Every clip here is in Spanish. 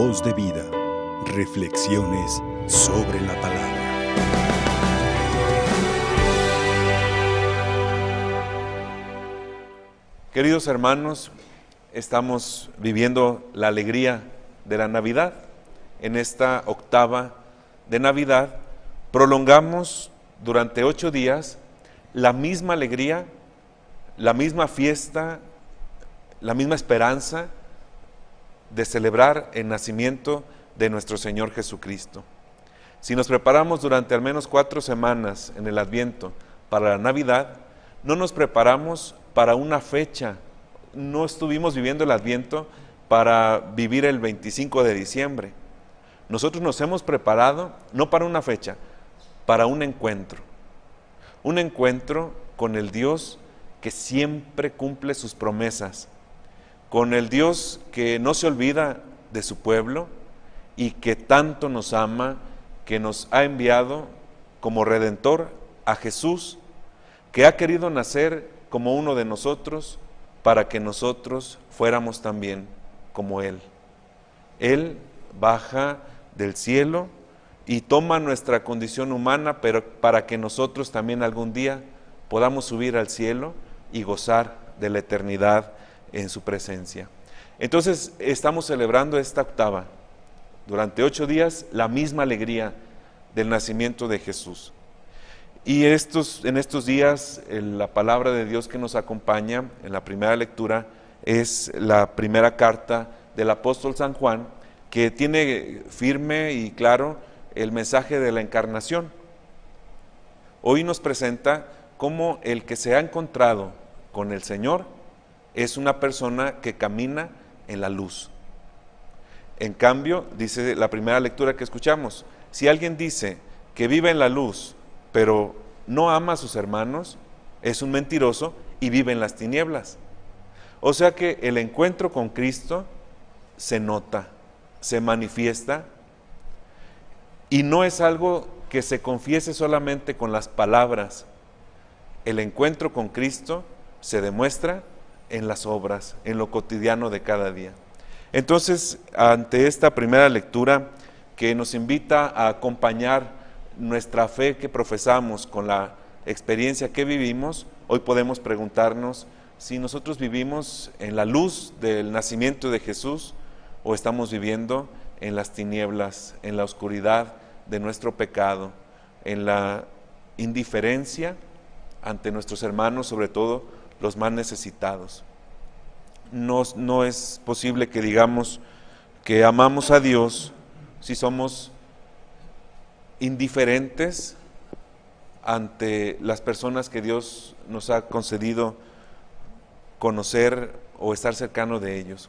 Voz de vida. Reflexiones sobre la palabra. Queridos hermanos, estamos viviendo la alegría de la Navidad. En esta octava de Navidad prolongamos durante ocho días la misma alegría, la misma fiesta, la misma esperanza de celebrar el nacimiento de nuestro Señor Jesucristo. Si nos preparamos durante al menos cuatro semanas en el Adviento para la Navidad, no nos preparamos para una fecha, no estuvimos viviendo el Adviento para vivir el 25 de diciembre. Nosotros nos hemos preparado no para una fecha, para un encuentro. Un encuentro con el Dios que siempre cumple sus promesas, con el Dios que no se olvida de su pueblo y que tanto nos ama, que nos ha enviado como redentor a Jesús, que ha querido nacer como uno de nosotros para que nosotros fuéramos también como Él. Él baja del cielo y toma nuestra condición humana, pero para que nosotros también algún día podamos subir al cielo y gozar de la eternidad en su presencia. Entonces estamos celebrando esta octava, durante ocho días, la misma alegría del nacimiento de Jesús. Y estos, en estos días la palabra de Dios que nos acompaña en la primera lectura es la primera carta del apóstol San Juan, que tiene firme y claro el mensaje de la encarnación. Hoy nos presenta cómo el que se ha encontrado con el Señor es una persona que camina en la luz. En cambio, dice la primera lectura que escuchamos, si alguien dice que vive en la luz, pero no ama a sus hermanos, es un mentiroso y vive en las tinieblas. O sea que el encuentro con Cristo se nota, se manifiesta y no es algo que se confiese solamente con las palabras. El encuentro con Cristo se demuestra en las obras, en lo cotidiano de cada día. Entonces, ante esta primera lectura que nos invita a acompañar nuestra fe que profesamos con la experiencia que vivimos, hoy podemos preguntarnos si nosotros vivimos en la luz del nacimiento de Jesús o estamos viviendo en las tinieblas, en la oscuridad de nuestro pecado, en la indiferencia ante nuestros hermanos, sobre todo los más necesitados. No, no es posible que digamos que amamos a Dios si somos indiferentes ante las personas que Dios nos ha concedido conocer o estar cercano de ellos.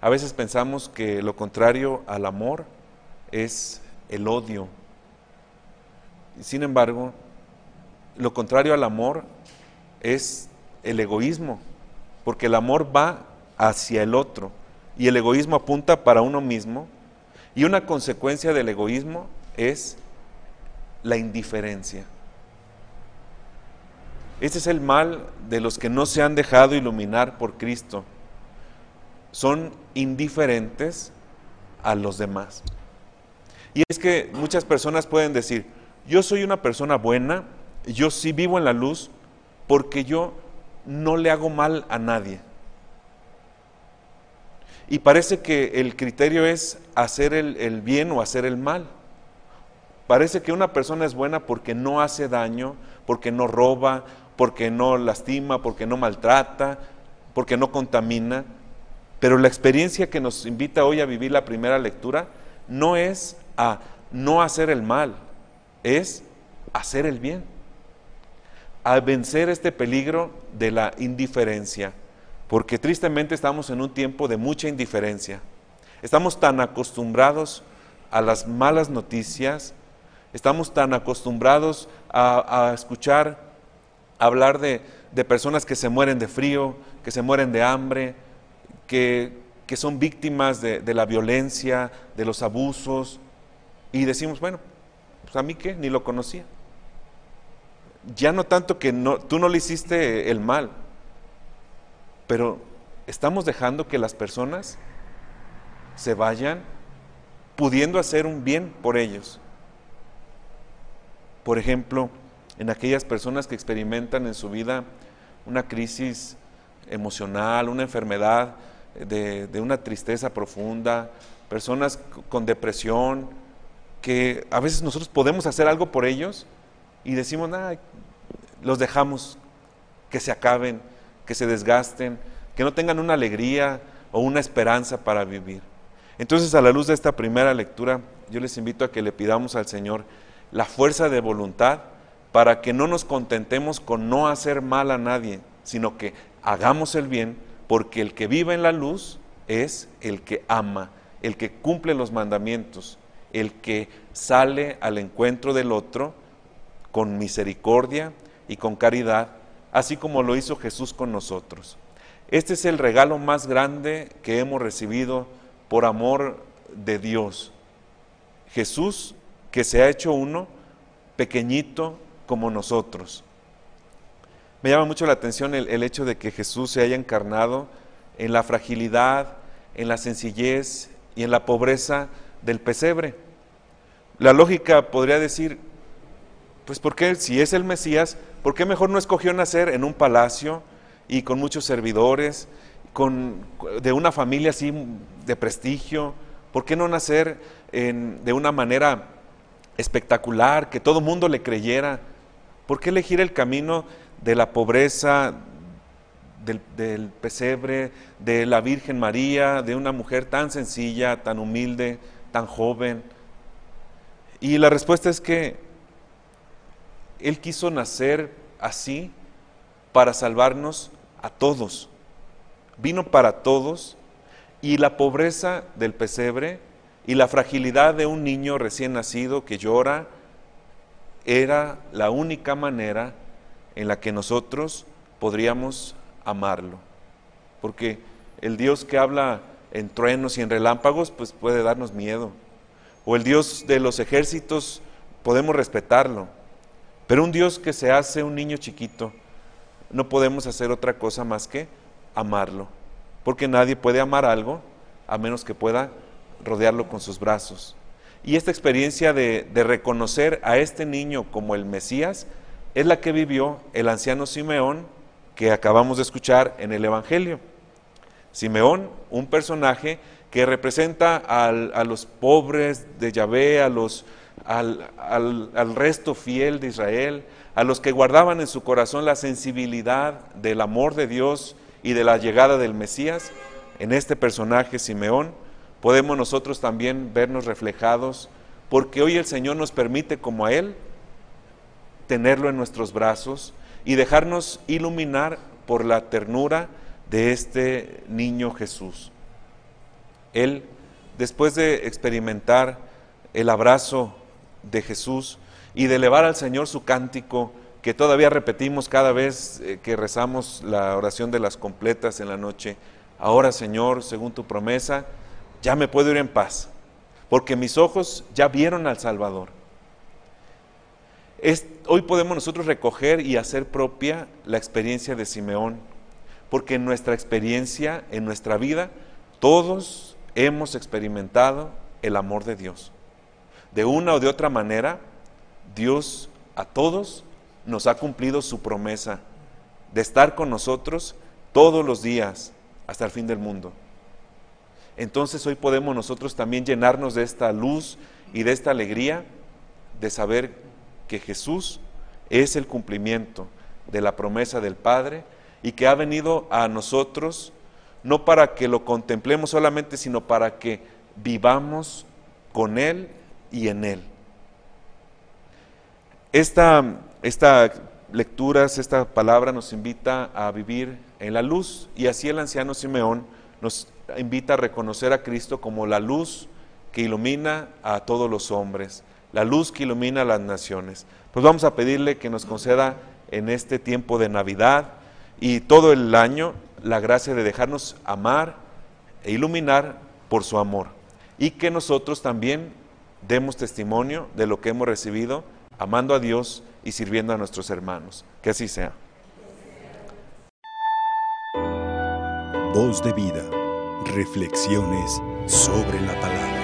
A veces pensamos que lo contrario al amor es el odio. Sin embargo, lo contrario al amor es el egoísmo, porque el amor va hacia el otro y el egoísmo apunta para uno mismo y una consecuencia del egoísmo es la indiferencia. Este es el mal de los que no se han dejado iluminar por Cristo. Son indiferentes a los demás. Y es que muchas personas pueden decir, yo soy una persona buena, yo sí vivo en la luz, porque yo no le hago mal a nadie. Y parece que el criterio es hacer el, bien o hacer el mal. Parece que una persona es buena porque no hace daño, porque no roba, porque no lastima, porque no maltrata, porque no contamina. Pero la experiencia que nos invita hoy a vivir la primera lectura no es a no hacer el mal, es hacer el bien a vencer este peligro de la indiferencia, porque tristemente estamos en un tiempo de mucha indiferencia. Estamos tan acostumbrados a las malas noticias, estamos tan acostumbrados a, escuchar hablar de, personas que se mueren de frío, que se mueren de hambre, que, son víctimas de, de, la violencia, de los abusos, y decimos, bueno, pues a mí qué, ni lo conocía ya no tanto que no, tú no le hiciste el mal, pero estamos dejando que las personas se vayan pudiendo hacer un bien por ellos. Por ejemplo, en aquellas personas que experimentan en su vida una crisis emocional, una enfermedad de, una tristeza profunda, personas con depresión, que a veces nosotros podemos hacer algo por ellos y decimos, los dejamos que se acaben, que se desgasten, que no tengan una alegría o una esperanza para vivir. Entonces, a la luz de esta primera lectura, yo les invito a que le pidamos al Señor la fuerza de voluntad para que no nos contentemos con no hacer mal a nadie, sino que hagamos el bien, porque el que vive en la luz es el que ama, el que cumple los mandamientos, el que sale al encuentro del otro con misericordia y con caridad, así como lo hizo Jesús con nosotros. Este es el regalo más grande que hemos recibido por amor de Dios. Jesús que se ha hecho uno, pequeñito como nosotros. Me llama mucho la atención el, hecho de que Jesús se haya encarnado en la fragilidad, en la sencillez y en la pobreza del pesebre. La lógica podría decir, pues ¿por qué si es el Mesías, por qué mejor no escogió nacer en un palacio y con muchos servidores, con, de una familia así de prestigio? ¿Por qué no nacer de una manera espectacular, que todo mundo le creyera? ¿Por qué elegir el camino de la pobreza, del, pesebre, de la Virgen María, de una mujer tan sencilla, tan humilde, tan joven? Y la respuesta es que Él quiso nacer así para salvarnos a todos. Vino para todos y la pobreza del pesebre y la fragilidad de un niño recién nacido que llora era la única manera en la que nosotros podríamos amarlo. Porque el Dios que habla en truenos y en relámpagos, pues puede darnos miedo. O el Dios de los ejércitos, podemos respetarlo. Pero un Dios que se hace un niño chiquito, no podemos hacer otra cosa más que amarlo. Porque nadie puede amar algo a menos que pueda rodearlo con sus brazos. Y esta experiencia de, reconocer a este niño como el Mesías es la que vivió el anciano Simeón que acabamos de escuchar en el Evangelio. Simeón, un personaje que representa a los pobres de Yahvé, a los, al, al, resto fiel de Israel, a los que guardaban en su corazón la sensibilidad del amor de Dios y de la llegada del Mesías, en este personaje Simeón, podemos nosotros también vernos reflejados, porque hoy el Señor nos permite como a Él tenerlo en nuestros brazos y dejarnos iluminar por la ternura de este niño Jesús. Él, después de experimentar el abrazo de Jesús y de elevar al Señor su cántico, que todavía repetimos cada vez eh, que rezamos la oración de las completas en la noche, ahora Señor, según tu promesa, ya me puedo ir en paz, porque mis ojos ya vieron al Salvador. hoy podemos nosotros recoger y hacer propia la experiencia de Simeón, porque en nuestra experiencia, en nuestra vida, todos hemos experimentado el amor de Dios. De una o de otra manera, Dios a todos nos ha cumplido su promesa de estar con nosotros todos los días hasta el fin del mundo. Entonces hoy podemos nosotros también llenarnos de esta luz y de esta alegría de saber que Jesús es el cumplimiento de la promesa del Padre y que ha venido a nosotros no para que lo contemplemos solamente, sino para que vivamos con Él y en Él. Esta, esta lecturas, esta palabra nos invita a vivir en la luz y así el anciano Simeón nos invita a reconocer a Cristo como la luz que ilumina a todos los hombres, la luz que ilumina a las naciones. Pues vamos a pedirle que nos conceda en este tiempo de Navidad y todo el año la gracia de dejarnos amar e iluminar por su amor. Y que nosotros también demos testimonio de lo que hemos recibido, amando a Dios y sirviendo a nuestros hermanos. Que así sea. Voz de vida. Reflexiones sobre la palabra.